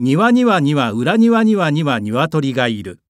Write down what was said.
庭には庭裏庭にはには鶏がいる。